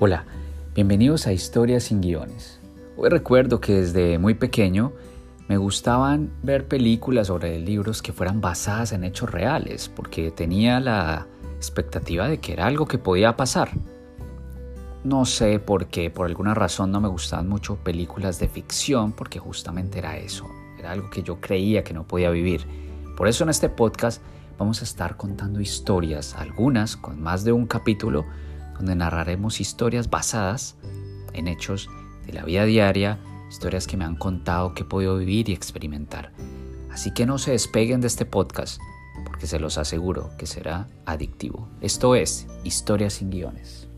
Hola, bienvenidos a Historias sin guiones. Hoy recuerdo que desde muy pequeño me gustaban ver películas sobre libros que fueran basadas en hechos reales, porque tenía la expectativa de que era algo que podía pasar. No sé por qué, por alguna razón no me gustaban mucho películas de ficción, porque justamente era eso, era algo que yo creía que no podía vivir. Por eso en este podcast vamos a estar contando historias, algunas con más de un capítulo, donde narraremos historias basadas en hechos de la vida diaria, historias que me han contado que he podido vivir y experimentar. Así que no se despeguen de este podcast, porque se los aseguro que será adictivo. Esto es Historias sin guiones.